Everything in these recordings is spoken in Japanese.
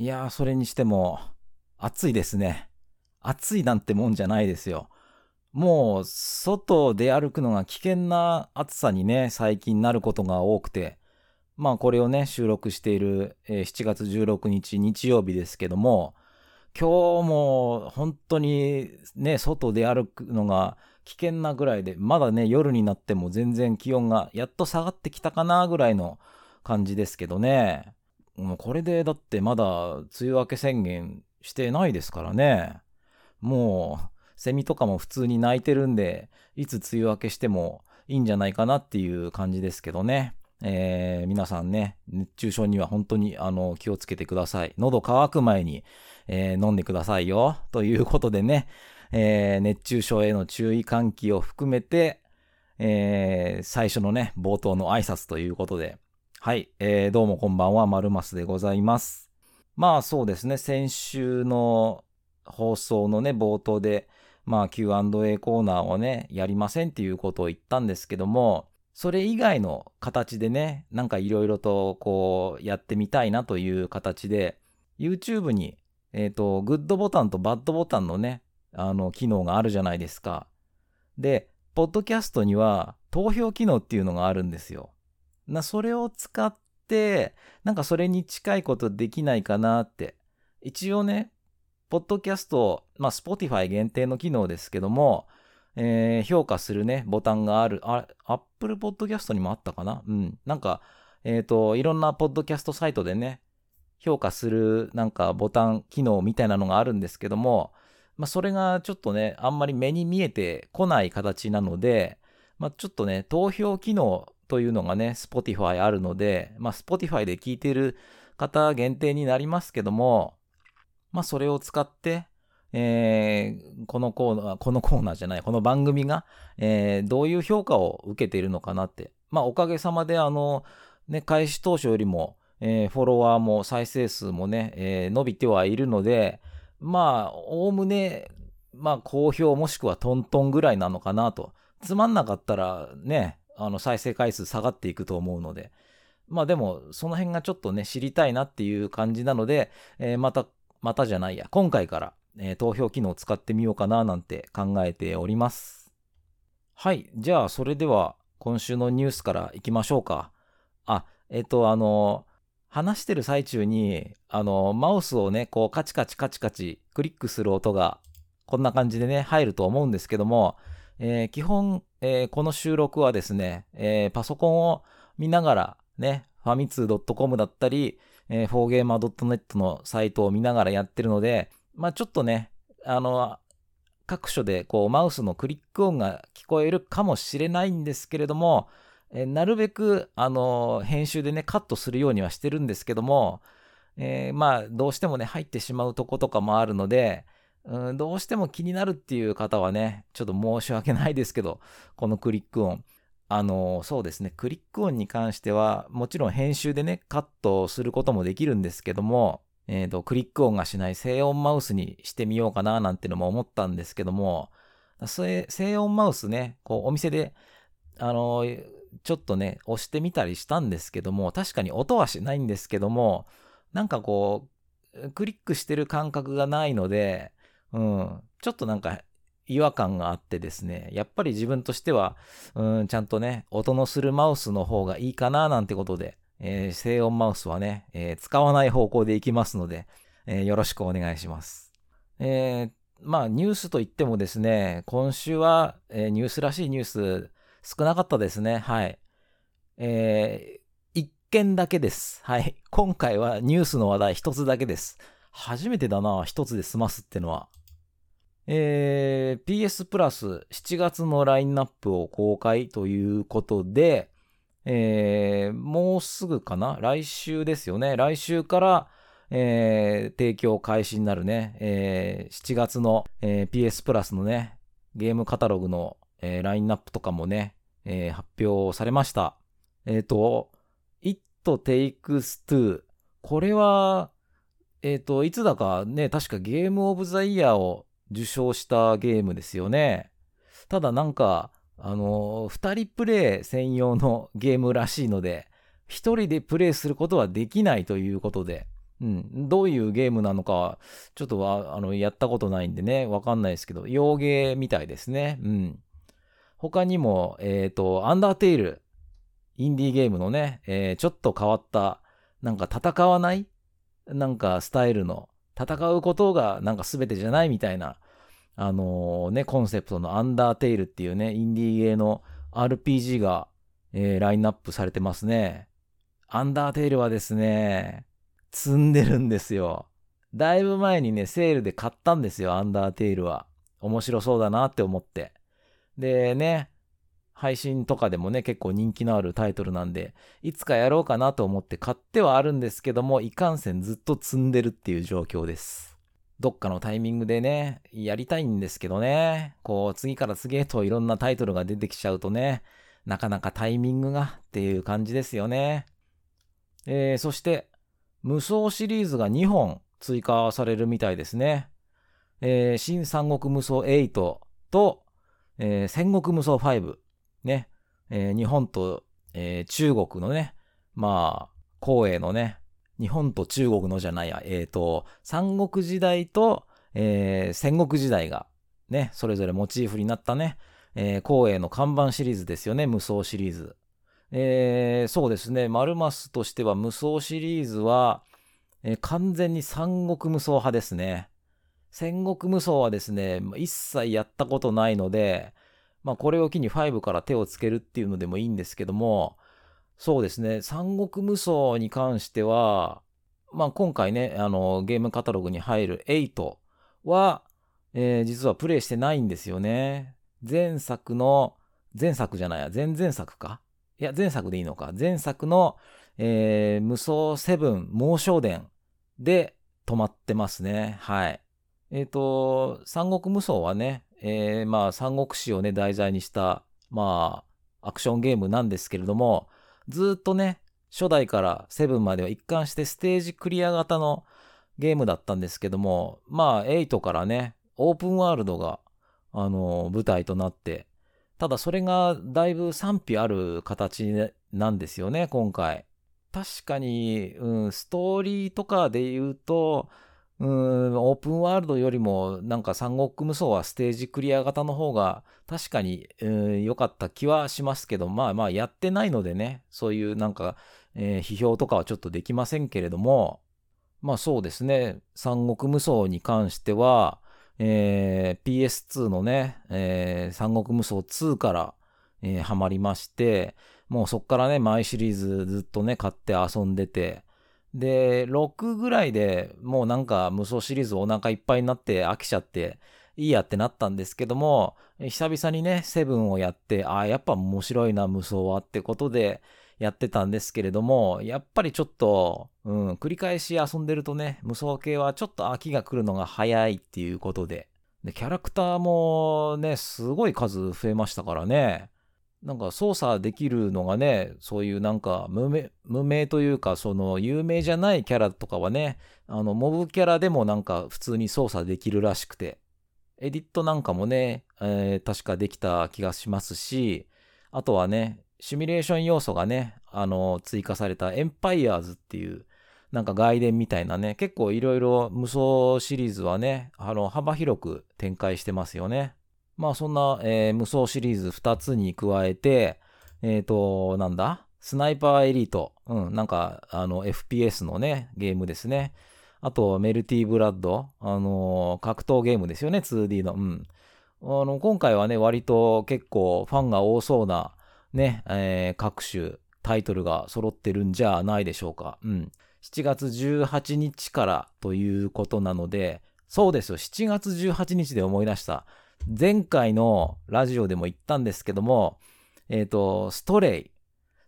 いやー、それにしても、暑いですね。暑いなんてもんじゃないですよ。もう、外で歩くのが危険な暑さにね、最近なることが多くて、まあこれをね、収録している、え、7月16日日曜日ですけども、今日も本当にね、外で歩くのが危険なぐらいで、まだね、夜になっても全然気温がやっと下がってきたかなぐらいの感じですけどね。もうこれでだってまだ梅雨明け宣言してないですからね。もう、セミとかも普通に鳴いてるんで、いつ梅雨明けしてもいいんじゃないかなっていう感じですけどね。えー、皆さんね、熱中症には本当にあの気をつけてください。喉乾く前に、えー、飲んでくださいよ。ということでね、えー、熱中症への注意喚起を含めて、え、最初のね、冒頭の挨拶ということで、はい、えー、どうもこんばんは、マルマスでございます。まあそうですね、先週の放送のね、冒頭で、まあ Q&A コーナーをね、やりませんっていうことを言ったんですけども、それ以外の形でね、なんかいろいろとこうやってみたいなという形で、YouTube に、えっ、ー、と、グッドボタンとバッドボタンのね、あの、機能があるじゃないですか。で、ポッドキャストには投票機能っていうのがあるんですよ。な、それを使って、なんかそれに近いことできないかなって。一応ね、ポッドキャスト、まあ、Spotify 限定の機能ですけども、えー、評価するね、ボタンがある。あ、Apple Podcast にもあったかな？うん。なんか、えっ、ー、と、いろんなポッドキャストサイトでね、評価するなんかボタン機能みたいなのがあるんですけども、まあ、それがちょっとね、あんまり目に見えてこない形なので、まあ、ちょっとね、投票機能というのがね、Spotify あるので、まあ、Spotify で聞いてる方限定になりますけども、まあ、それを使って、えー、このコーナー、このコーナーじゃない、この番組が、えー、どういう評価を受けているのかなって。まあ、おかげさまで、あの、ね、開始当初よりも、えー、フォロワーも再生数もね、えー、伸びてはいるので、まあ、おおむね、まあ、好評もしくはトントンぐらいなのかなと。つまんなかったらね、あの、再生回数下がっていくと思うので。まあでも、その辺がちょっとね、知りたいなっていう感じなので、えー、また、またじゃないや、今回から、えー、投票機能を使ってみようかななんて考えております。はい。じゃあ、それでは、今週のニュースから行きましょうか。あ、えっ、ー、と、あの、話してる最中に、あの、マウスをね、こうカチカチカチカチクリックする音が、こんな感じでね、入ると思うんですけども、えー、基本、えー、この収録はですね、えー、パソコンを見ながら、ね、ファミツー .com だったり、えー、フォーゲーマー .net のサイトを見ながらやってるので、まあちょっとね、あの、各所でこうマウスのクリック音が聞こえるかもしれないんですけれども、えなるべく、あの、編集でね、カットするようにはしてるんですけども、えー、まあ、どうしてもね、入ってしまうとことかもあるので、うん、どうしても気になるっていう方はね、ちょっと申し訳ないですけど、このクリック音。あの、そうですね、クリック音に関しては、もちろん編集でね、カットすることもできるんですけども、えっ、ー、と、クリック音がしない静音マウスにしてみようかななんてのも思ったんですけども、静音マウスね、こう、お店で、あの、ちょっとね、押してみたりしたんですけども、確かに音はしないんですけども、なんかこう、クリックしてる感覚がないので、うん、ちょっとなんか違和感があってですね、やっぱり自分としては、うん、ちゃんとね、音のするマウスの方がいいかななんてことで、えー、静音マウスはね、えー、使わない方向でいきますので、えー、よろしくお願いします。えまあ、ニュースといってもですね、今週は、えニュースらしいニュース、少なかったですね。はい。えー、一件だけです。はい。今回はニュースの話題一つだけです。初めてだな、一つで済ますってのは。えー、PS プラス7月のラインナップを公開ということで、えー、もうすぐかな？来週ですよね。来週から、えー、提供開始になるね、えー、7月の、えー、PS プラスのね、ゲームカタログのえー、ラインナップとかもね、えー、発表されました。えっ、ー、と、It Takes Two。これは、えっ、ー、と、いつだかね、確かゲームオブザイヤーを受賞したゲームですよね。ただなんか、あの二人プレイ専用のゲームらしいので、一人でプレイすることはできないということで、うん。どういうゲームなのか、ちょっとは、あの、やったことないんでね、わかんないですけど、洋ゲーみたいですね。うん。他にも、えっ、ー、と、アンダーテイル、インディーゲームのね、えー、ちょっと変わった、なんか戦わないなんかスタイルの、戦うことがなんか全てじゃないみたいな、あのー、ね、コンセプトのアンダーテイルっていうね、インディーゲーの RPG が、えー、ラインナップされてますね。アンダーテイルはですね、積んでるんですよ。だいぶ前にね、セールで買ったんですよ、アンダーテイルは。面白そうだなって思って。でね、配信とかでもね、結構人気のあるタイトルなんで、いつかやろうかなと思って買ってはあるんですけども、いかんせんずっと積んでるっていう状況です。どっかのタイミングでね、やりたいんですけどね、こう、次から次へといろんなタイトルが出てきちゃうとね、なかなかタイミングがっていう感じですよね。えー、そして、無双シリーズが2本追加されるみたいですね。えー、新三国無双8と、えー、戦国無双5。ね。えー、日本と、えー、中国のね、まあ、光栄のね、日本と中国のじゃないや、えっ、ー、と、三国時代と、えー、戦国時代が、ね、それぞれモチーフになったね、えー、光栄の看板シリーズですよね、無双シリーズ。えー、そうですね、マルマスとしては無双シリーズは、えー、完全に三国無双派ですね。戦国無双はですね、一切やったことないので、まあこれを機に5から手をつけるっていうのでもいいんですけども、そうですね、三国無双に関しては、まあ今回ね、あの、ゲームカタログに入る8は、えー、実はプレイしてないんですよね。前作の、前作じゃないや、前々作か？いや、前作でいいのか。前作の、えー、無双セブン猛将伝で止まってますね。はい。えっ、ー、と、三国無双はね、えー、まあ三国志をね、題材にした、まあ、アクションゲームなんですけれども、ずっとね、初代からセブンまでは一貫してステージクリア型のゲームだったんですけども、まあ8からね、オープンワールドが、あの、舞台となって、ただそれがだいぶ賛否ある形なんですよね、今回。確かに、うん、ストーリーとかで言うと、うん、オープンワールドよりも、なんか三国無双はステージクリア型の方が確かに良、かった気はしますけど、まあまあやってないのでね、そういうなんか、えー、批評とかはちょっとできませんけれども、まあそうですね、三国無双に関しては、えー、PS2 のね、えー、三国無双2から、えー、ハマりまして、もうそっからね、毎シリーズずっとね、買って遊んでて、で、6ぐらいでもうなんか無双シリーズお腹いっぱいになって飽きちゃって、いいやってなったんですけども、久々にね、セブンをやって、ああ、やっぱ面白いな、無双はってことでやってたんですけれども、やっぱりちょっと、うん、繰り返し遊んでるとね、無双系はちょっと飽きが来るのが早いっていうことで。で、キャラクターもね、すごい数増えましたからね。なんか操作できるのがね、そういうなんか無名、無名というか、その有名じゃないキャラとかはね、あの、モブキャラでもなんか普通に操作できるらしくて、エディットなんかもね、えー、確かできた気がしますし、あとはね、シミュレーション要素がね、あの、追加されたエンパイアーズっていう、なんか外伝みたいなね、結構いろいろ無双シリーズはね、あの、幅広く展開してますよね。まあそんな、えー、無双シリーズ2つに加えて、えっ、ー、と、なんだ？スナイパーエリート。うん、なんか、あの、FPS のね、ゲームですね。あと、メルティーブラッド。あのー、格闘ゲームですよね、2D の。うん。あの、今回はね、割と結構ファンが多そうな、ね、えー、各種タイトルが揃ってるんじゃないでしょうか。うん。7月18日からということなので、そうですよ、7月18日で思い出した。前回のラジオでも言ったんですけども、えっ、ー、と、ストレイ。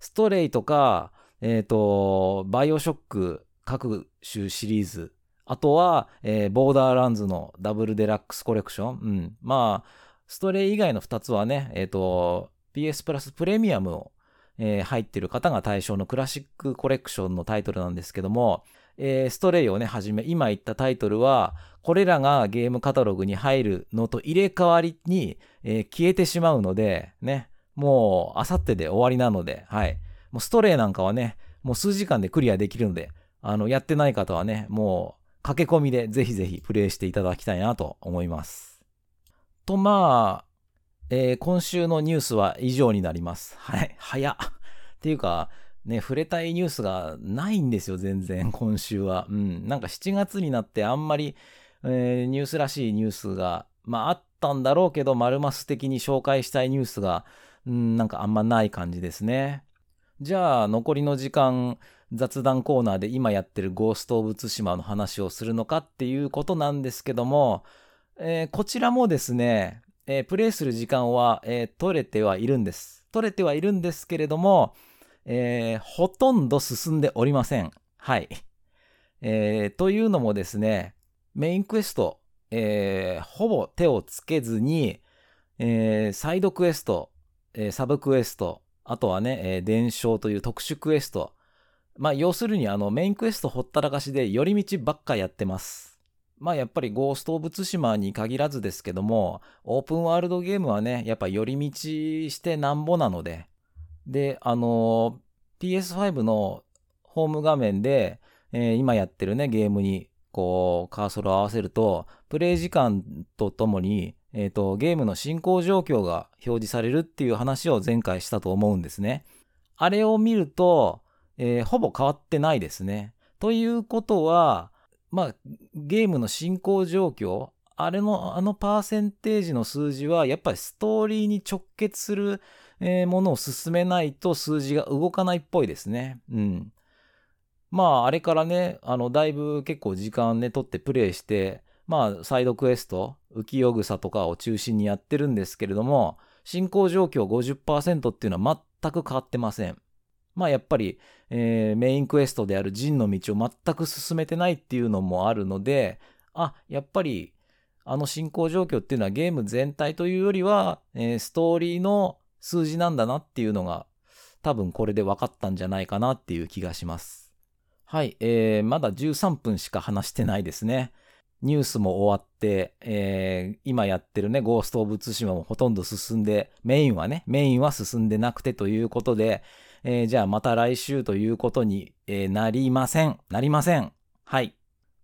ストレイとか、えっ、ー、と、バイオショック各種シリーズ。あとは、えー、ボーダーランズのダブルデラックスコレクション。うん。まあ、ストレイ以外の2つはね、えっ、ー、と、PS プラスプレミアムを、えー、入ってる方が対象のクラシックコレクションのタイトルなんですけども、えー、ストレイをね、はじめ、今言ったタイトルは、これらがゲームカタログに入るのと入れ替わりに、えー、消えてしまうので、ね、もう、あさってで終わりなので、はい。もうストレイなんかはね、もう数時間でクリアできるので、あの、やってない方はね、もう、駆け込みでぜひぜひプレイしていただきたいなと思います。と、まあ、えー、今週のニュースは以上になります。はい、早っ。っていうか、ね、触れたいニュースがないんですよ、全然、今週は。うん。なんか7月になってあんまり、えー、ニュースらしいニュースが、まああったんだろうけど、丸マス的に紹介したいニュースが、うん、なんかあんまない感じですね。じゃあ、残りの時間、雑談コーナーで今やってるゴースト・オブ・ツシマの話をするのかっていうことなんですけども、えー、こちらもですね、えー、プレイする時間は、えー、取れてはいるんです。取れてはいるんですけれども、えほとんど進んでおりません。はい。えというのもですね、メインクエスト、えほぼ手をつけずに、えサイドクエスト、えサブクエスト、あとはね、えー、伝承という特殊クエスト。まあ、要するにあの、メインクエストほったらかしで寄り道ばっかやってます。まあ、やっぱりゴースト・オブ・ツシマに限らずですけども、オープンワールドゲームはね、やっぱ寄り道してなんぼなので、で、あのー、PS5 のホーム画面で、えー、今やってるね、ゲームに、こう、カーソルを合わせると、プレイ時間とともに、えっ、ー、と、ゲームの進行状況が表示されるっていう話を前回したと思うんですね。あれを見ると、えー、ほぼ変わってないですね。ということは、まあ、ゲームの進行状況、あれの、あのパーセンテージの数字は、やっぱりストーリーに直結する、えー、ものを進めないと数字が動かないっぽいですね。うん。まあ、あれからね、あの、だいぶ結構時間ね、取ってプレイして、まあ、サイドクエスト、浮世草とかを中心にやってるんですけれども、進行状況50%っていうのは全く変わってません。まあやっぱり、えー、メインクエストである陣の道を全く進めてないっていうのもあるので、あ、やっぱりあの進行状況っていうのはゲーム全体というよりは、えー、ストーリーの数字なんだなっていうのが多分これで分かったんじゃないかなっていう気がします。はい、えー、まだ13分しか話してないですね。ニュースも終わって、えー、今やってるね、ゴースト・オブ・ツシマもほとんど進んで、メインはね、メインは進んでなくてということで、えー、じゃあまた来週ということに、えー、なりません。なりません。はい。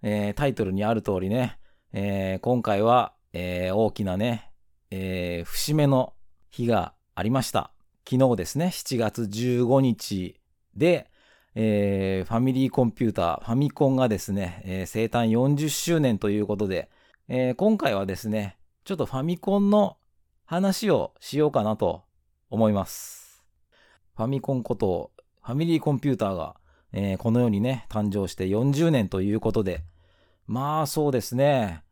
えー、タイトルにある通りね、えー、今回は、えー、大きなね、えー、節目の日がありました。昨日ですね、7月15日で、えー、ファミリーコンピューター、ファミコンがですね、えー、生誕40周年ということで、えー、今回はですね、ちょっとファミコンの話をしようかなと思います。ファミコンこと、ファミリーコンピューターが、えー、この世にね、誕生して40年ということで、まあそうですね、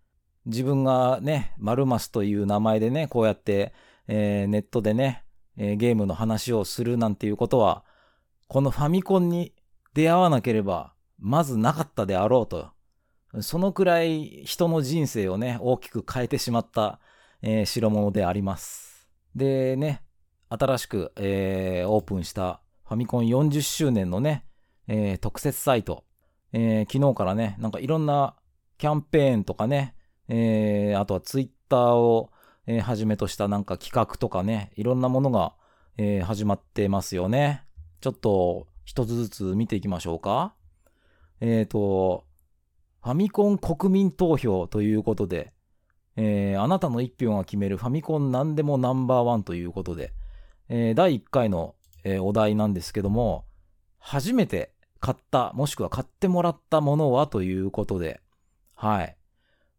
自分がね、マルマスという名前でね、こうやって、えー、ネットでね、えー、ゲームの話をするなんていうことは、このファミコンに出会わなければ、まずなかったであろうと。そのくらい人の人生をね、大きく変えてしまった、えー、代物であります。でね、新しく、えー、オープンしたファミコン40周年のね、えー、特設サイト、えー、昨日からね、なんかいろんなキャンペーンとかね、えー、あとはツイッターを、えー、はじめとしたなんか企画とかね、いろんなものが、えー、始まってますよね。ちょっと一つずつ見ていきましょうか。えっ、ー、と、ファミコン国民投票ということで、えー、あなたの一票が決めるファミコン何でもナンバーワンということで、えー、第1回の、えー、お題なんですけども、初めて買った、もしくは買ってもらったものはということで、はい。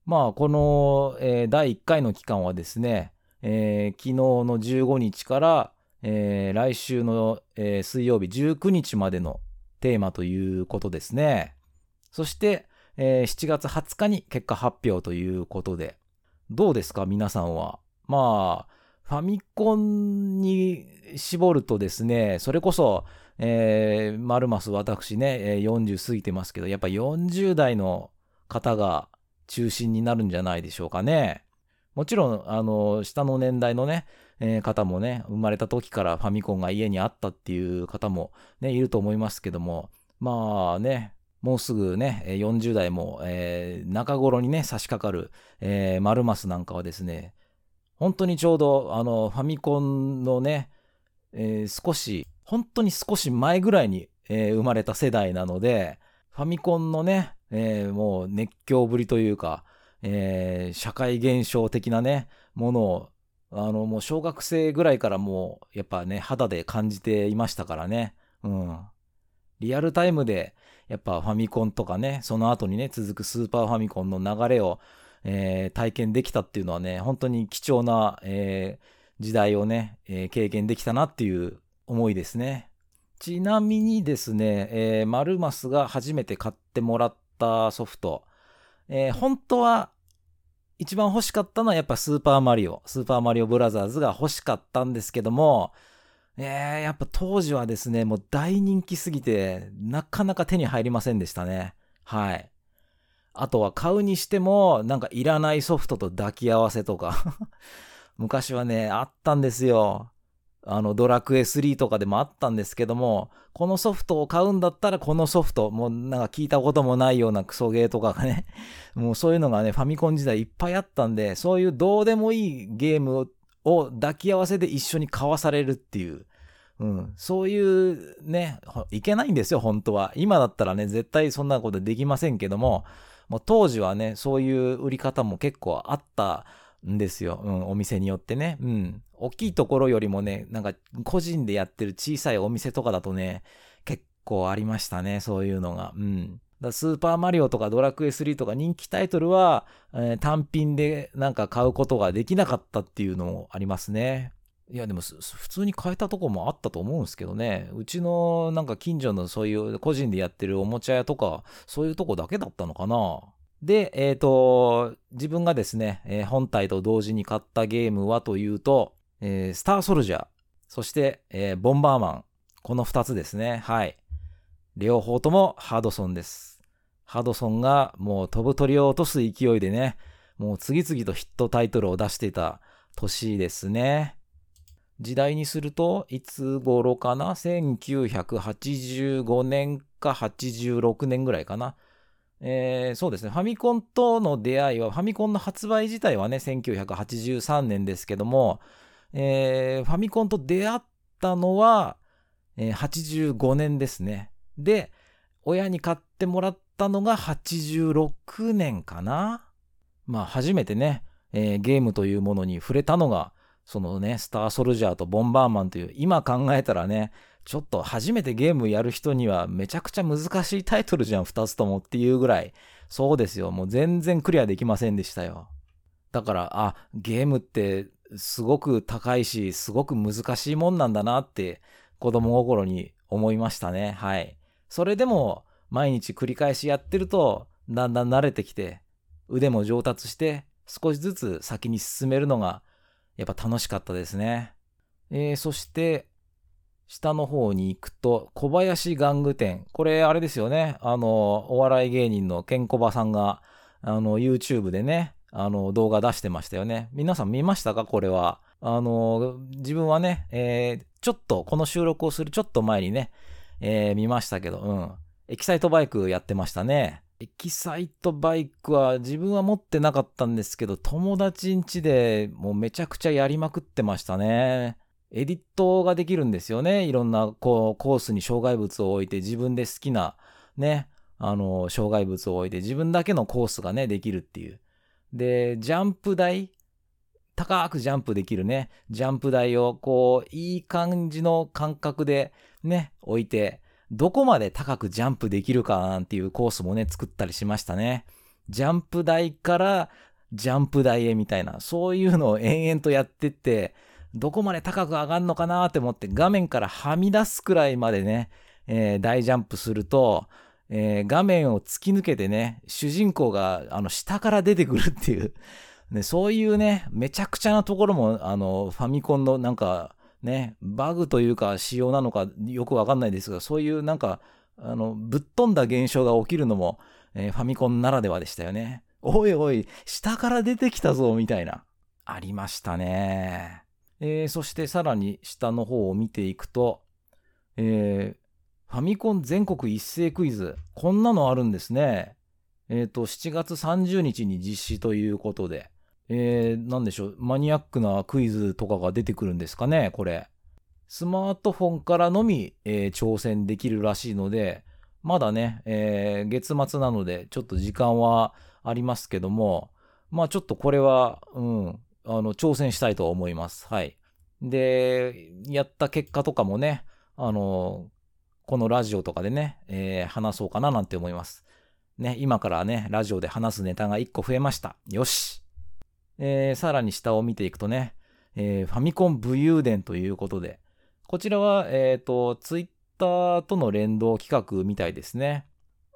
まあ、この、えー、第1回の期間はですね、えー、昨日の15日からえー、来週の、えー、水曜日19日までのテーマということですね。そして、えー、7月20日に結果発表ということで、どうですか皆さんは？まあ、ファミコンに絞るとですね、それこそ、えー、マルマス私ね、40過ぎてますけど、やっぱ40代の方が中心になるんじゃないでしょうかね。もちろん、あの、下の年代のね、えー、方もね、生まれた時からファミコンが家にあったっていう方もね、いると思いますけども、まあね、もうすぐね、40代も、えー、中頃にね、差し掛かる、えー、マルマスなんかはですね、本当にちょうど、あの、ファミコンのね、えー、少し、本当に少し前ぐらいに、えー、生まれた世代なので、ファミコンのね、えー、もう熱狂ぶりというか、えー、社会現象的なね、ものを、あの、もう小学生ぐらいからもう、やっぱね、肌で感じていましたからね。うん。リアルタイムで、やっぱファミコンとかね、その後にね、続くスーパーファミコンの流れを、えー、体験できたっていうのはね、本当に貴重な、えー、時代をね、えー、経験できたなっていう思いですね。ちなみにですね、えー、マルマスが初めて買ってもらったソフト、えー、本当は一番欲しかったのはやっぱスーパーマリオ、スーパーマリオブラザーズが欲しかったんですけども、えー、やっぱ当時はですね、もう大人気すぎて、なかなか手に入りませんでしたね。はい。あとは買うにしても、なんかいらないソフトと抱き合わせとか 昔はね、あったんですよ。あの、ドラクエ3とかでもあったんですけども、このソフトを買うんだったらこのソフト、もうなんか聞いたこともないようなクソゲーとかがね、もうそういうのがね、ファミコン時代いっぱいあったんで、そういうどうでもいいゲームを抱き合わせで一緒に交わされるっていう、うん、そういうね、いけないんですよ、本当は。今だったらね、絶対そんなことできませんけども、もう当時はね、そういう売り方も結構あったんですよ。うん、お店によってね。うん。大きいところよりもね、なんか個人でやってる小さいお店とかだとね、結構ありましたね、そういうのが。うん。だスーパーマリオとかドラクエ3とか人気タイトルは、えー、単品でなんか買うことができなかったっていうのもありますね。いやでも普通に買えたとこもあったと思うんですけどね。うちのなんか近所のそういう個人でやってるおもちゃ屋とか、そういうとこだけだったのかな。で、えっ、ー、と、自分がですね、えー、本体と同時に買ったゲームはというと、えー、スターソルジャー、そして、えボンバーマン。この二つですね。はい。両方ともハドソンです。ハドソンがもう飛ぶ鳥を落とす勢いでね、もう次々とヒットタイトルを出していた年ですね。時代にすると、いつ頃かな ?1985 年か86年ぐらいかな。えー、そうですね、ファミコンとの出会いは、ファミコンの発売自体はね、1983年ですけども、えー、ファミコンと出会ったのは、えー、85年ですね。で、親に買ってもらったのが86年かな。まあ、初めてね、えー、ゲームというものに触れたのが、そのね、スターソルジャーとボンバーマンという、今考えたらね、ちょっと初めてゲームやる人にはめちゃくちゃ難しいタイトルじゃん、二つともっていうぐらい。そうですよ。もう全然クリアできませんでしたよ。だから、あ、ゲームってすごく高いし、すごく難しいもんなんだなって子供心に思いましたね。はい。それでも毎日繰り返しやってると、だんだん慣れてきて、腕も上達して、少しずつ先に進めるのが、やっぱ楽しかったですね。えー、そして、下の方に行くと、小林玩具店。これ、あれですよね。あの、お笑い芸人のケンコバさんが、あの、YouTube でね、あの、動画出してましたよね。皆さん見ましたか？これは。あの、自分はね、えー、ちょっと、この収録をするちょっと前にね、えー、見ましたけど、うん。エキサイトバイクやってましたね。エキサイトバイクは自分は持ってなかったんですけど、友達ん家でもうめちゃくちゃやりまくってましたね。エディットができるんですよね。いろんなこうコースに障害物を置いて自分で好きなね、あの、障害物を置いて自分だけのコースがね、できるっていう。で、ジャンプ台、高くジャンプできるね、ジャンプ台をこう、いい感じの感覚でね、置いて、どこまで高くジャンプできるかなんていうコースもね、作ったりしましたね。ジャンプ台からジャンプ台へみたいな、そういうのを延々とやってって、どこまで高く上がるのかなって思って画面からはみ出すくらいまでね、えー、大ジャンプすると、えー、画面を突き抜けてね、主人公があの下から出てくるっていう、ね、そういうね、めちゃくちゃなところも、あの、ファミコンのなんか、ね、バグというか仕様なのかよくわかんないですが、そういうなんか、あの、ぶっ飛んだ現象が起きるのも、えー、ファミコンならではでしたよね。おいおい、下から出てきたぞ、みたいな。ありましたね。えー、そしてさらに下の方を見ていくと、えー、ファミコン全国一斉クイズ。こんなのあるんですね。えっ、ー、と、7月30日に実施ということで。えー、なんでしょう。マニアックなクイズとかが出てくるんですかね、これ。スマートフォンからのみ、えー、挑戦できるらしいので、まだね、えー、月末なので、ちょっと時間はありますけども、まあちょっとこれは、うん、あの、挑戦したいと思います。はい。で、やった結果とかもね、あの、このラジオとかでね、えー、話そうかななんて思います。ね、今からね、ラジオで話すネタが1個増えました。よし。えー、さらに下を見ていくとね、えー、ファミコン武勇伝ということで、こちらは、えっ、ー、と、ツイッターとの連動企画みたいですね。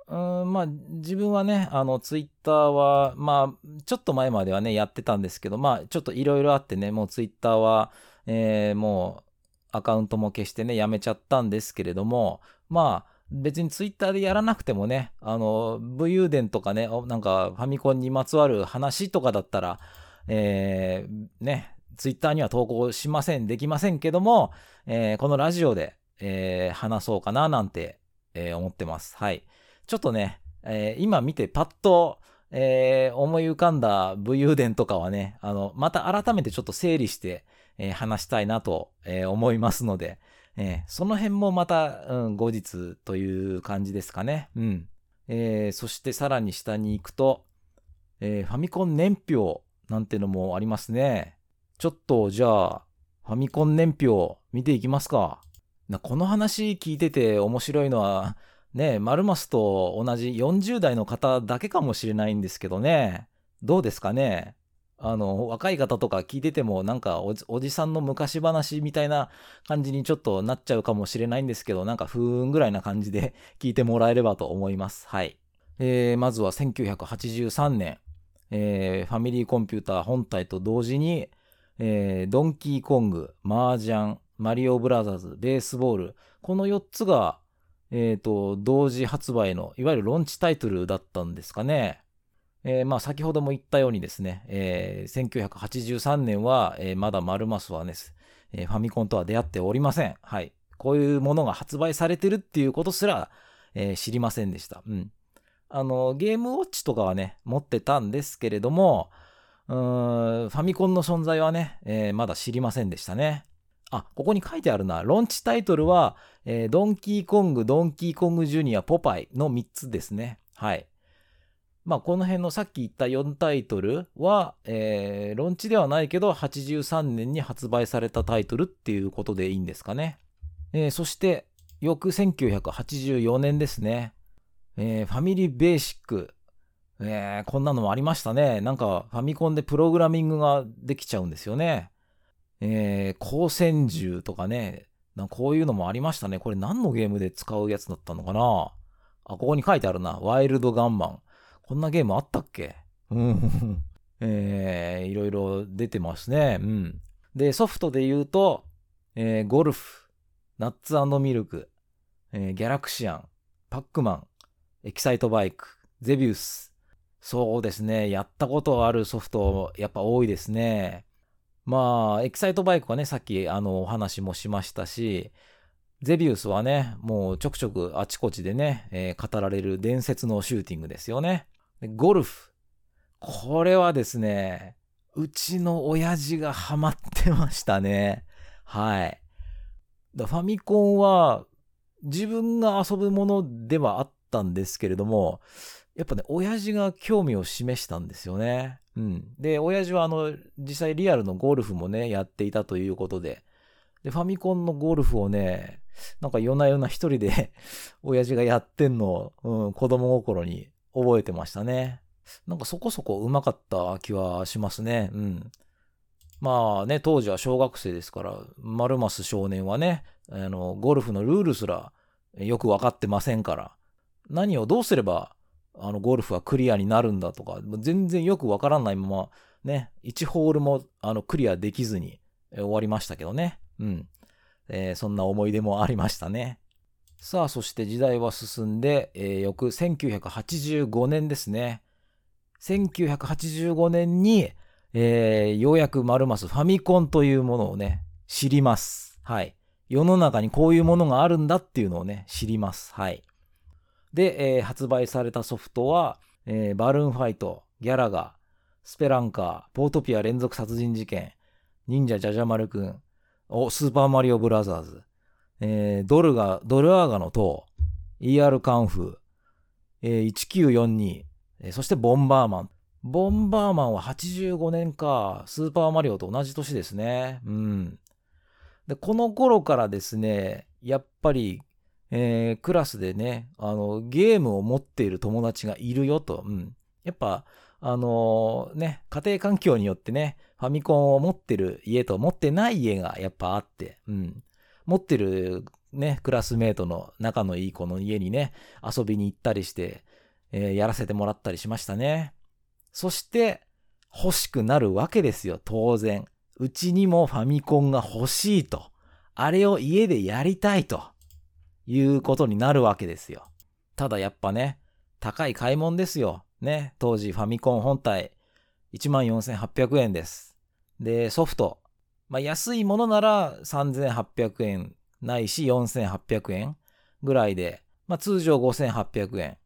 うん、まあ、自分はね、あの、ツイッターは、まあ、ちょっと前まではね、やってたんですけど、まあ、ちょっといろいろあってね、もうツイッターは、えー、もう、アカウントも消してね、やめちゃったんですけれども、まあ、別にツイッターでやらなくてもね、あの、武勇伝とかね、なんかファミコンにまつわる話とかだったら、えー、ね、ツイッターには投稿しません、できませんけども、えー、このラジオで、えー、話そうかななんて、えー、思ってます。はい。ちょっとね、えー、今見てパッと、えー、思い浮かんだ武勇伝とかはね、あの、また改めてちょっと整理して、えー、話したいなと、えー、思いますので、えー、その辺もまた、うん、後日という感じですかね。うん。えー、そしてさらに下に行くと、えー、ファミコン年表なんてのもありますね。ちょっとじゃあ、ファミコン年表見ていきますか。なこの話聞いてて面白いのは、ね、マルマスと同じ40代の方だけかもしれないんですけどね。どうですかねあの、若い方とか聞いてても、なんかおじ、おじさんの昔話みたいな感じにちょっとなっちゃうかもしれないんですけど、なんか、ふーんぐらいな感じで 聞いてもらえればと思います。はい。えー、まずは1983年、えー、ファミリーコンピューター本体と同時に、えー、ドンキーコング、マージャン、マリオブラザーズ、ベースボール、この4つが、え、ー、と、同時発売の、いわゆるロンチタイトルだったんですかね。えー、まあ先ほども言ったようにですね、えー、1983年は、えー、まだマルマスはね、えー、ファミコンとは出会っておりません。はい。こういうものが発売されてるっていうことすら、えー、知りませんでした。うん。あの、ゲームウォッチとかはね、持ってたんですけれども、うーん、ファミコンの存在はね、えー、まだ知りませんでしたね。あ、ここに書いてあるな。ロンチタイトルは、えー、ドンキーコング、ドンキーコングジュニア、ポパイの3つですね。はい。まあ、この辺のさっき言った4タイトルは、えー、ロンチではないけど、83年に発売されたタイトルっていうことでいいんですかね。えー、そして、翌1984年ですね。えー、ファミリーベーシック。えー、こんなのもありましたね。なんか、ファミコンでプログラミングができちゃうんですよね。えー、光線銃とかね。なんかこういうのもありましたね。これ何のゲームで使うやつだったのかな？あ、ここに書いてあるな。ワイルドガンマン。こんなゲームあったっけ？うん。えー、いろいろ出てますね。うん。で、ソフトで言うと、えー、ゴルフ、ナッツミルク、えー、ギャラクシアン、パックマン、エキサイトバイク、ゼビウス。そうですね。やったことあるソフト、やっぱ多いですね。まあ、エキサイトバイクはね、さっきあのお話もしましたし、ゼビウスはね、もうちょくちょくあちこちでね、えー、語られる伝説のシューティングですよね。ゴルフ。これはですね、うちの親父がハマってましたね。はい。ファミコンは自分が遊ぶものではあったんですけれども、やっぱね、親父が興味を示したんですよね。うん。で、親父はあの、実際リアルのゴルフもね、やっていたということで、で、ファミコンのゴルフをね、なんか夜な夜な一人で 親父がやってんのを、うん、子供心に覚えてましたね。なんかそこそこ上手かった気はしますね。うん。まあね、当時は小学生ですから、マルマス少年はね、あの、ゴルフのルールすらよくわかってませんから、何をどうすれば、あの、ゴルフはクリアになるんだとか、全然よくわからないまま、ね、1ホールも、あの、クリアできずに終わりましたけどね。うん。えー、そんな思い出もありましたね。さあ、そして時代は進んで、えー、翌1985年ですね。1985年に、えー、ようやくマルマスファミコンというものをね、知ります。はい。世の中にこういうものがあるんだっていうのをね、知ります。はい。で、えー、発売されたソフトは、えー、バルーンファイト、ギャラガ、スペランカー、ポートピア連続殺人事件、忍者ジャジャマルくん、スーパーマリオブラザーズ、えー、ドルが、ドルアーガの塔、ER カンフー、えー、1942、えー、そしてボンバーマン。ボンバーマンは85年か、スーパーマリオと同じ年ですね。うん。で、この頃からですね、やっぱり、えー、クラスでね、あの、ゲームを持っている友達がいるよと。うん。やっぱ、あのー、ね、家庭環境によってね、ファミコンを持ってる家と持ってない家がやっぱあって、うん。持ってるね、クラスメートの仲のいい子の家にね、遊びに行ったりして、えー、やらせてもらったりしましたね。そして、欲しくなるわけですよ、当然。うちにもファミコンが欲しいと。あれを家でやりたいと。いうことになるわけですよ。ただやっぱね、高い買い物ですよ。ね、当時ファミコン本体14,800円です。で、ソフト。まあ、安いものなら3,800円ないし4,800円ぐらいで、まあ、通常5,800円。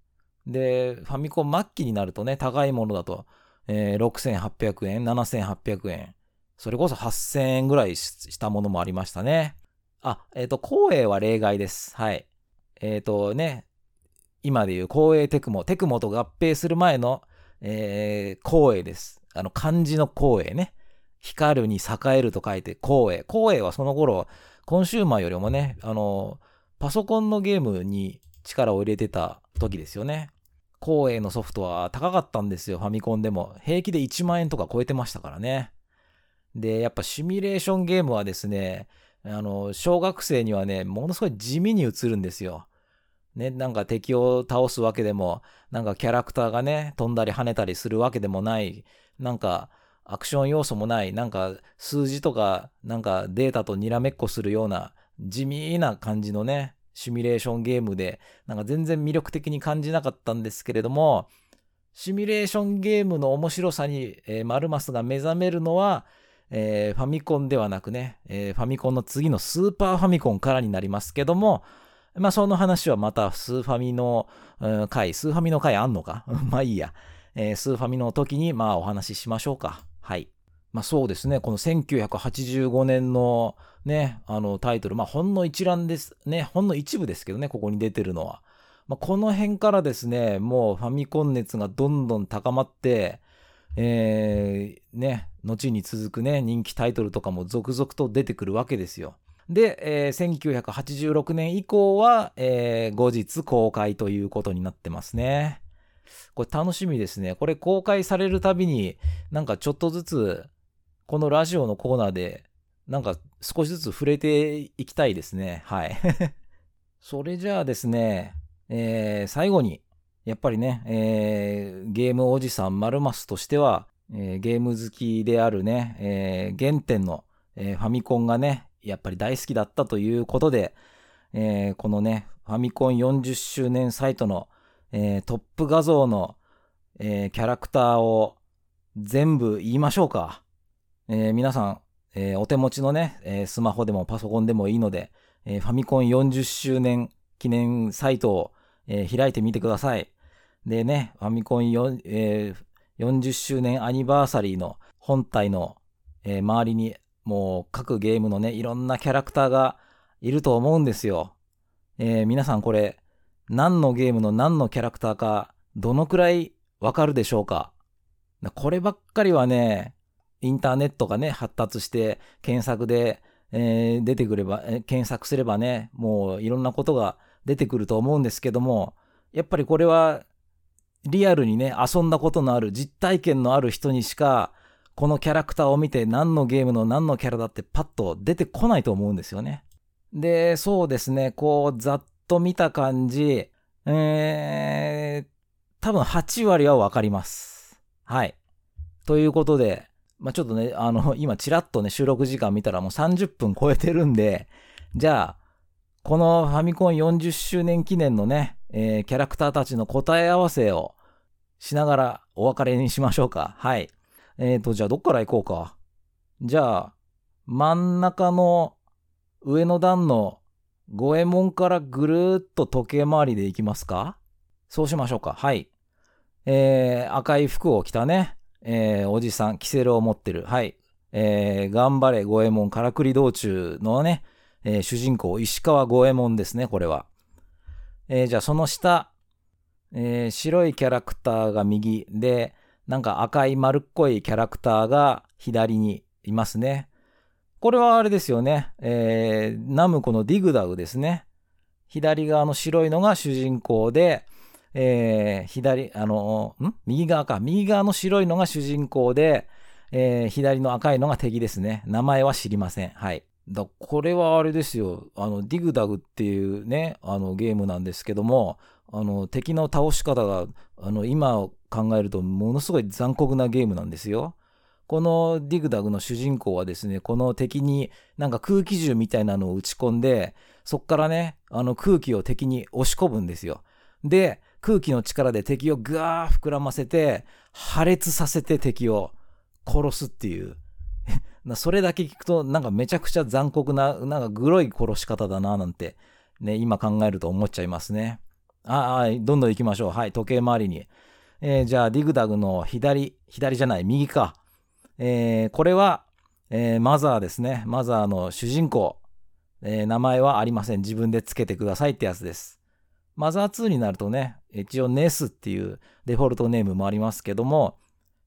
で、ファミコン末期になるとね、高いものだと、えー、6,800円、7,800円。それこそ8,000円ぐらいしたものもありましたね。あ、えっ、ー、と、光栄は例外です。はい。えっ、ー、とね、今でいう光栄テクモ、テクモと合併する前の、えー、光栄です。あの、漢字の光栄ね。光るに栄えると書いて光栄。光栄はその頃、コンシューマーよりもね、あの、パソコンのゲームに力を入れてた時ですよね。光栄のソフトは高かったんですよ、ファミコンでも。平気で1万円とか超えてましたからね。で、やっぱシミュレーションゲームはですね、あの、小学生にはね、ものすごい地味に映るんですよ。ね、なんか敵を倒すわけでも、なんかキャラクターがね、飛んだり跳ねたりするわけでもない、なんかアクション要素もない、なんか数字とか、なんかデータとにらめっこするような地味な感じのね、シミュレーションゲームで、なんか全然魅力的に感じなかったんですけれども、シミュレーションゲームの面白さに、えー、マルマスが目覚めるのは、えー、ファミコンではなくね、えー、ファミコンの次のスーパーファミコンからになりますけども、まあその話はまたスーファミの、うん、回、スーファミの回あんのか？まあいいや、えー、スーファミの時にまあお話ししましょうか。はい。まあそうですね、この1985年のね、あのタイトル、まあほんの一覧です。ね、ほんの一部ですけどね、ここに出てるのは。まあ、この辺からですね、もうファミコン熱がどんどん高まって、えー、ね、後に続くね、人気タイトルとかも続々と出てくるわけですよ。で、えー、1986年以降は、えー、後日公開ということになってますね。これ楽しみですね。これ公開されるたびに、なんかちょっとずつ、このラジオのコーナーで、なんか少しずつ触れていきたいですね。はい。それじゃあですね、えー、最後に、やっぱりね、えー、ゲームおじさんマルマスとしては、えー、ゲーム好きであるね、えー、原点の、え、ファミコンがね、やっぱり大好きだったということで、え、このね、ファミコン40周年サイトの、え、トップ画像の、え、キャラクターを全部言いましょうか。え、皆さん、え、お手持ちのね、え、スマホでもパソコンでもいいので、え、ファミコン40周年記念サイトを、え、開いてみてください。でね、ファミコン4、えー、40周年アニバーサリーの本体の、えー、周りにもう各ゲームのね、いろんなキャラクターがいると思うんですよ。えー、皆さんこれ、何のゲームの何のキャラクターか、どのくらいわかるでしょうか？こればっかりはね、インターネットがね、発達して検索で、えー、出てくれば、えー、検索すればね、もういろんなことが出てくると思うんですけども、やっぱりこれはリアルにね、遊んだことのある、実体験のある人にしか、このキャラクターを見て何のゲームの何のキャラだってパッと出てこないと思うんですよね。で、そうですね、こう、ざっと見た感じ、えー、多分8割はわかります。はい。ということで、まあ、ちょっとね、あの、今ちらっとね、収録時間見たらもう30分超えてるんで、じゃあ、このファミコン40周年記念のね、えー、キャラクターたちの答え合わせをしながらお別れにしましょうか。はい。えっ、ー、と、じゃあどっから行こうか。じゃあ、真ん中の上の段の五右衛門からぐるーっと時計回りで行きますかそうしましょうか。はい。えー、赤い服を着たね、えー、おじさん、キセルを持ってる。はい。えー、頑張れ五右衛門からくり道中のね、えー、主人公、石川五右衛門ですね、これは。えー、じゃあその下、えー、白いキャラクターが右で、なんか赤い丸っこいキャラクターが左にいますね。これはあれですよね。えー、ナムコのディグダグですね。左側の白いのが主人公で、えー、左、あの、ん？右側か。右側の白いのが主人公で、えー、左の赤いのが敵ですね。名前は知りません。はい。だこれはあれですよ。あの、ディグダグっていうね、あの、ゲームなんですけども、あの、敵の倒し方が、あの、今考えるとものすごい残酷なゲームなんですよ。このディグダグの主人公はですね、この敵になんか空気銃みたいなのを撃ち込んで、そっからね、あの空気を敵に押し込むんですよ。で、空気の力で敵をぐわー膨らませて、破裂させて敵を殺すっていう。それだけ聞くと、なんかめちゃくちゃ残酷な、なんかグロい殺し方だな、なんて、ね、今考えると思っちゃいますね。ああ、どんどん行きましょう。はい、時計回りに。えー、じゃあ、ディグダグの左、左じゃない、右か。えー、これは、えー、マザーですね。マザーの主人公。えー、名前はありません。自分でつけてくださいってやつです。マザー2になるとね、一応ネスっていうデフォルトネームもありますけども、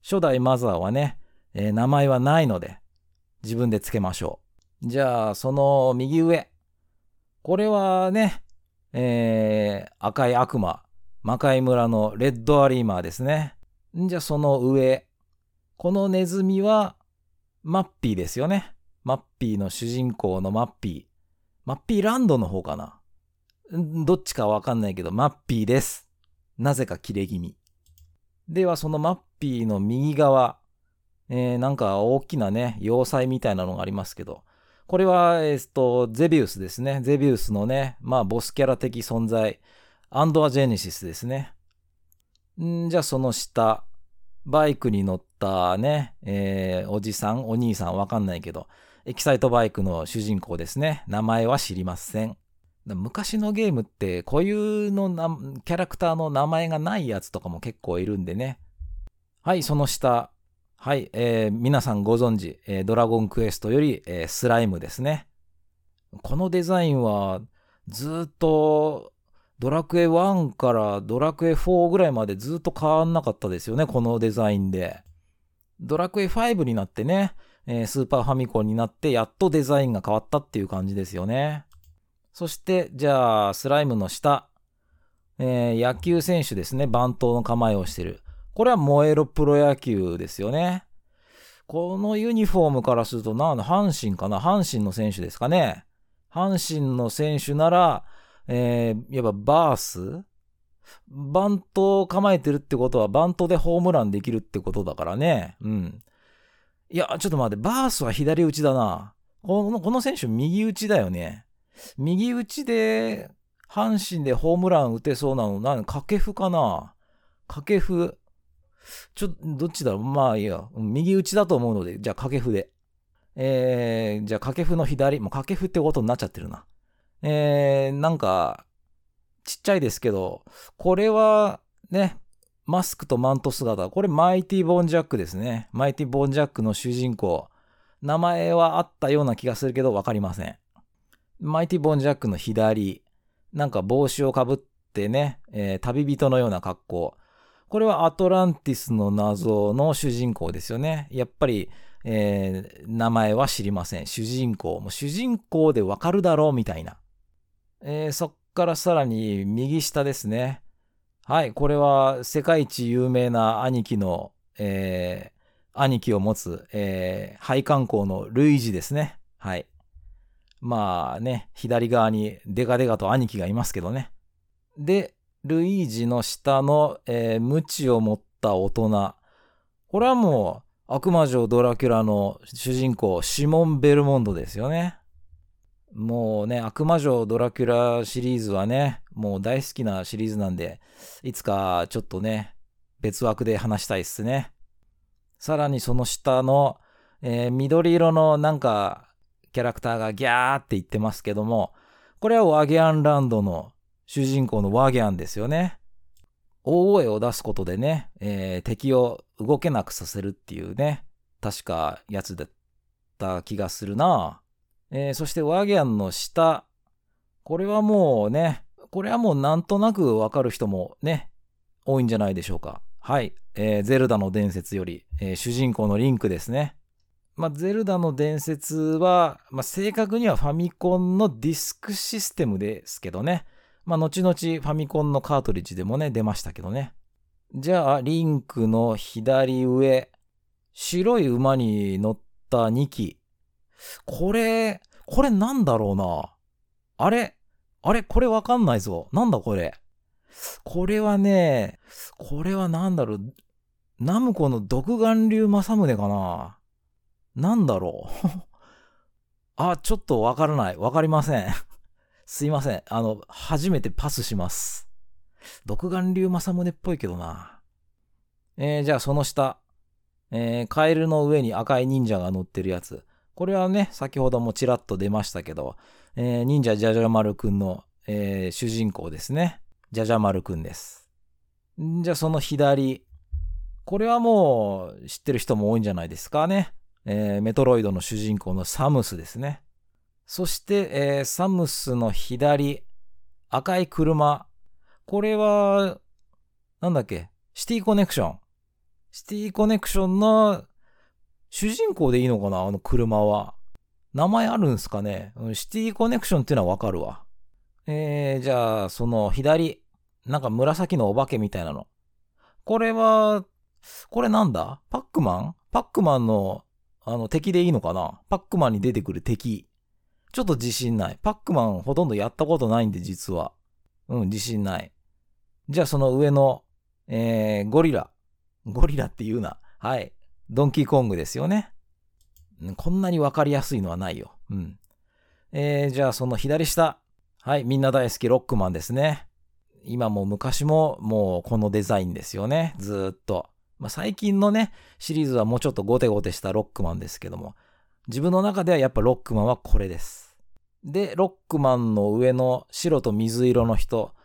初代マザーはね、えー、名前はないので、自分でつけましょう。じゃあ、その右上。これはね、えー、赤い悪魔、魔界村のレッドアリーマーですね。じゃあ、その上。このネズミは、マッピーですよね。マッピーの主人公のマッピー。マッピーランドの方かな。どっちかわかんないけど、マッピーです。なぜか切れ気味。では、そのマッピーの右側。えー、なんか大きなね、要塞みたいなのがありますけど、これは、えっ、と、ゼビウスですね。ゼビウスのね、まあ、ボスキャラ的存在、アンドア・ジェネシスですね。んじゃあ、その下、バイクに乗ったね、えー、おじさん、お兄さん、わかんないけど、エキサイトバイクの主人公ですね。名前は知りません。昔のゲームって固有のキャラクターの名前がないやつとかも結構いるんでね。はい、その下。はい、えー、皆さんご存知、えー、ドラゴンクエストより、えー、スライムですね。このデザインはずっとドラクエ1からドラクエ4ぐらいまでずっと変わんなかったですよね、このデザインで。ドラクエ5になってね、えー、スーパーファミコンになってやっとデザインが変わったっていう感じですよね。そして、じゃあ、スライムの下、えー、野球選手ですね。番頭の構えをしてる。これは燃えろプロ野球ですよね。このユニフォームからすると、な、阪神かな？阪神の選手ですかね。阪神の選手なら、えー、いわばバース？バントを構えてるってことは、バントでホームランできるってことだからね。うん。いや、ちょっと待って、バースは左打ちだな。この、この選手右打ちだよね。右打ちで、阪神でホームラン打てそうなの、な、掛布かな？掛布。ちょ、どっちだ？ろうまあいいや。右打ちだと思うので、じゃあ掛布で。えー、じゃあ掛布の左。もう掛布ってことになっちゃってるな。えー、なんか、ちっちゃいですけど、これは、ね、マスクとマント姿。これマイティ・ボーン・ジャックですね。マイティ・ボーン・ジャックの主人公。名前はあったような気がするけど、わかりません。マイティ・ボン・ジャックの左、なんか帽子をかぶってね、えー、旅人のような格好。これはアトランティスの謎の主人公ですよね。やっぱり、えー、名前は知りません。主人公。もう主人公でわかるだろうみたいな。えー、そっからさらに右下ですね。はい、これは世界一有名な兄貴の、えー、兄貴を持つ、えー、配管工のルイジですね。はい。まあね、左側にデカデカと兄貴がいますけどね。で、ルイージの下の、えー、無知を持った大人。これはもう悪魔城ドラキュラの主人公、シモン・ベルモンドですよね。もうね、悪魔城ドラキュラシリーズはね、もう大好きなシリーズなんで、いつかちょっとね、別枠で話したいっすね。さらにその下の、えー、緑色のなんかキャラクターがギャーって言ってますけども、これはワギャンランドの主人公のワギャンですよね。大声を出すことでね、えー、敵を動けなくさせるっていうね、確かやつだった気がするな。えー、そしてワギャンの下、これはもうね、これはもうなんとなくわかる人もね、多いんじゃないでしょうか。はい。えー、ゼルダの伝説より、えー、主人公のリンクですね。まあ、ゼルダの伝説は、まあ、正確にはファミコンのディスクシステムですけどね。まあ、後々ファミコンのカートリッジでもね、出ましたけどね。じゃあ、リンクの左上、白い馬に乗った2機。これ、これなんだろうな。あれあれこれわかんないぞ。なんだこれ。これはね、これはなんだろう。ナムコの独眼竜正宗かななんだろう。あ、ちょっとわからない。わかりません。すいません。あの、初めてパスします。独眼竜正宗っぽいけどな。えー、じゃあその下。えー、カエルの上に赤い忍者が乗ってるやつ。これはね、先ほどもちらっと出ましたけど、えー、忍者ジャジャマルくんの、えー、主人公ですね。ジャジャマルくんです。んじゃあその左。これはもう知ってる人も多いんじゃないですかね。えー、メトロイドの主人公のサムスですね。そして、えー、サムスの左、赤い車。これは、なんだっけ、シティコネクション。シティコネクションの主人公でいいのかな？あの車は。名前あるんすかね？シティコネクションっていうのはわかるわ。えー、じゃあ、その左、なんか紫のお化けみたいなの。これは、これなんだ？パックマン？パックマンの、あの、敵でいいのかな？パックマンに出てくる敵。ちょっと自信ない。パックマンほとんどやったことないんで、実は。うん、自信ない。じゃあその上の、えー、ゴリラ。ゴリラって言うな。はい。ドンキーコングですよね。こんなにわかりやすいのはないよ。うん。えー、じゃあその左下。はい。みんな大好きロックマンですね。今も昔ももうこのデザインですよね。ずっと。まあ、最近のね、シリーズはもうちょっとゴテゴテしたロックマンですけども。自分の中ではやっぱロックマンはこれです。で、ロックマンの上の白と水色の人。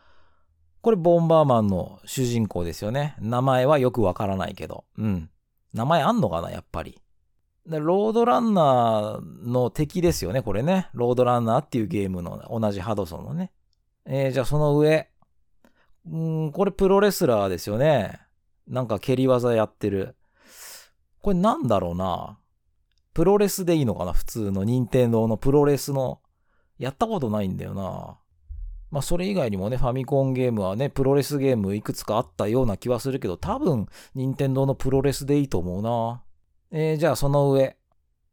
これボンバーマンの主人公ですよね。名前はよくわからないけど。うん。名前あんのかなやっぱり。でロードランナーの敵ですよね、これね。ロードランナーっていうゲームの同じハドソンのね。えー、じゃあその上。うん、これプロレスラーですよね。なんか蹴り技やってる。これなんだろうな。プロレスでいいのかな？普通の任天堂のプロレスの。やったことないんだよな。まあそれ以外にもね、ファミコンゲームはね、プロレスゲームいくつかあったような気はするけど、多分、任天堂のプロレスでいいと思うな。えー、じゃあその上。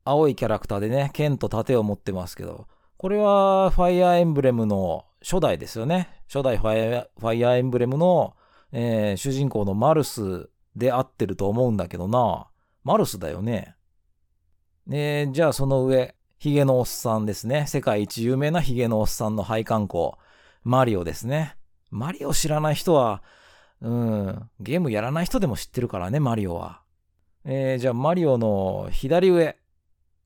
青いキャラクターでね、剣と盾を持ってますけど、これはファイアーエンブレムの初代ですよね。初代ファイアーエンブレムの、えー、主人公のマルスで合ってると思うんだけどな。マルスだよね。えー、じゃあその上、ヒゲのおっさんですね。世界一有名なヒゲのおっさんの配管工。マリオですね。マリオ知らない人は、うん、ゲームやらない人でも知ってるからね、マリオは。えー、じゃあマリオの左上、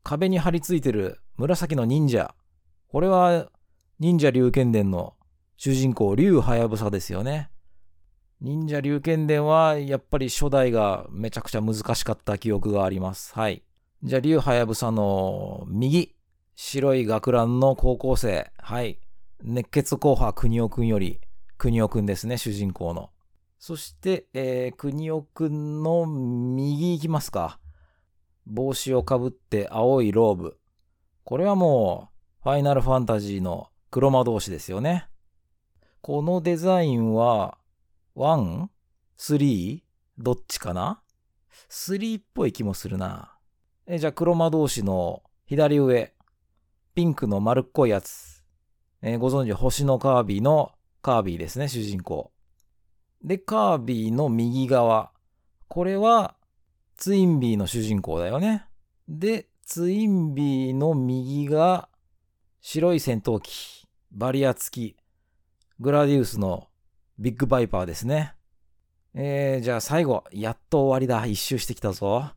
壁に張り付いてる紫の忍者。これは忍者竜剣伝の主人公、竜はやぶさですよね。忍者竜剣伝はやっぱり初代がめちゃくちゃ難しかった記憶があります。はい。じゃあ、竜はやぶさの右、白い学ランの高校生。はい。熱血硬派国尾くんより、国尾くんですね、主人公の。そして、えー、国尾くんの右行きますか。帽子をかぶって青いローブ。これはもう、ファイナルファンタジーの黒魔同士ですよね。このデザインは、1?3? どっちかな ?3 っぽい気もするな。えじゃあ、黒魔同士の左上、ピンクの丸っこいやつ。えー、ご存知、星のカービィのカービィですね、主人公。で、カービィの右側。これは、ツインビーの主人公だよね。で、ツインビーの右が、白い戦闘機、バリア付き、グラディウスのビッグバイパーですね。えー、じゃあ最後、やっと終わりだ。一周してきたぞ。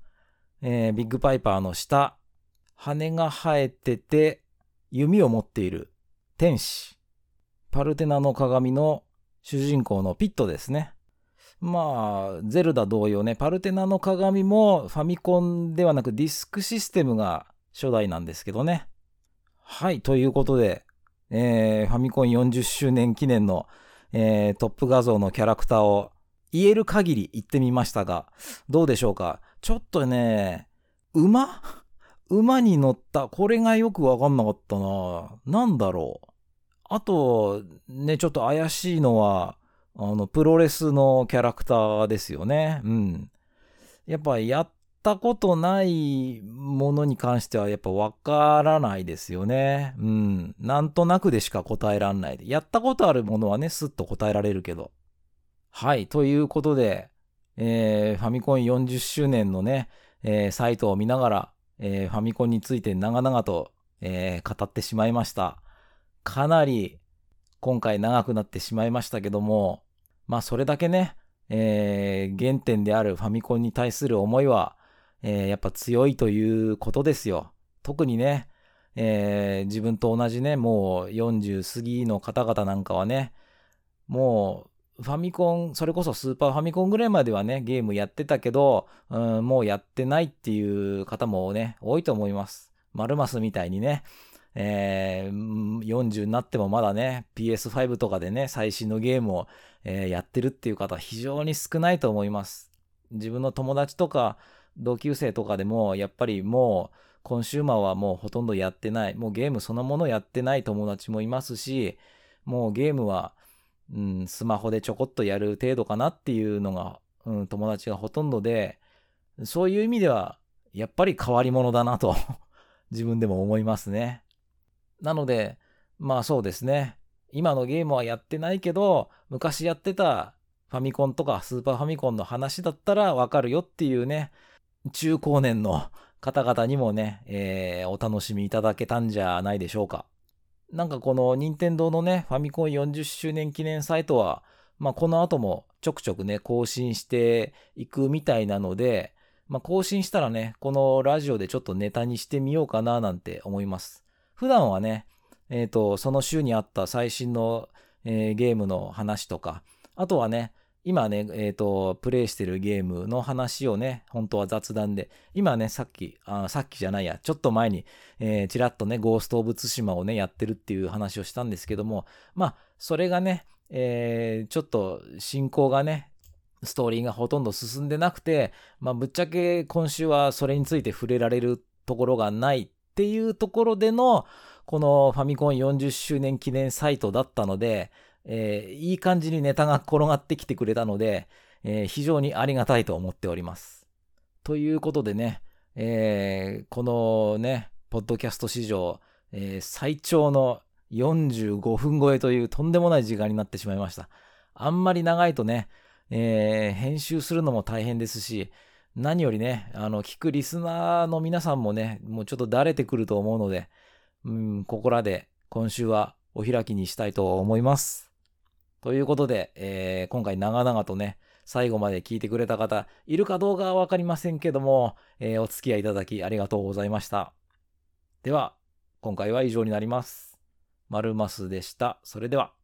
えー、ビッグパイパーの下、羽が生えてて、弓を持っている天使。パルテナの鏡の主人公のピットですね。まあ、ゼルダ同様ね、パルテナの鏡もファミコンではなくディスクシステムが初代なんですけどね。はい、ということで、えー、ファミコン40周年記念の、えー、トップ画像のキャラクターを言える限り言ってみましたが、どうでしょうか？ちょっとね、馬？馬に乗った？これがよくわかんなかったな。なんだろう？あと、ね、ちょっと怪しいのは、あの、プロレスのキャラクターですよね。うん。やっぱやったことないものに関してはやっぱわからないですよね。うん。なんとなくでしか答えらんない。やったことあるものはね、スッと答えられるけど。はい。ということで、えー、ファミコン40周年のね、えー、サイトを見ながら、えー、ファミコンについて長々と、え、語ってしまいました。かなり今回長くなってしまいましたけども、まあそれだけね、え、原点であるファミコンに対する思いは、え、やっぱ強いということですよ。特にね、え、自分と同じね、もう40過ぎの方々なんかはね、もうファミコン、それこそスーパーファミコンぐらいまではね、ゲームやってたけど、うん、もうやってないっていう方もね、多いと思います。マルマスみたいにね、えー、40になってもまだね、PS5 とかでね、最新のゲームを、えー、やってるっていう方非常に少ないと思います。自分の友達とか同級生とかでも、やっぱりもう、コンシューマーはもうほとんどやってない。もうゲームそのものやってない友達もいますし、もうゲームは、うん、スマホでちょこっとやる程度かなっていうのが、うん、友達がほとんどで、そういう意味では、やっぱり変わり者だなと 自分でも思いますね。なので、まあそうですね。今のゲームはやってないけど、昔やってたファミコンとかスーパーファミコンの話だったらわかるよっていうね、中高年の方々にもね、えー、お楽しみいただけたんじゃないでしょうか。なんかこの任天堂のね、ファミコン40周年記念サイトは、まあこの後もちょくちょくね、更新していくみたいなので、まあ更新したらね、このラジオでちょっとネタにしてみようかななんて思います。普段はね、えっ、ー、と、その週にあった最新の、えー、ゲームの話とか、あとはね、今ね、えっ、ー、と、プレイしてるゲームの話をね、本当は雑談で、今ね、さっき、あさっきじゃないや、ちょっと前に、えー、ちらっとね、ゴースト・オブ・ツシマをね、やってるっていう話をしたんですけども、まあ、それがね、えー、ちょっと進行がね、ストーリーがほとんど進んでなくて、まあ、ぶっちゃけ今週はそれについて触れられるところがないっていうところでの、このファミコン40周年記念サイトだったので、えー、いい感じにネタが転がってきてくれたので、えー、非常にありがたいと思っております。ということでね、えー、このね、ポッドキャスト史上、え最長の45分超えというとんでもない時間になってしまいました。あんまり長いとね、え編集するのも大変ですし、何よりね、あの、聞くリスナーの皆さんもね、もうちょっとだれてくると思うので、うん、ここらで今週はお開きにしたいと思います。ということで、えー、今回長々とね、最後まで聞いてくれた方、いるかどうかはわかりませんけども、えー、お付き合いいただきありがとうございました。では、今回は以上になります。マルマスでした。それでは。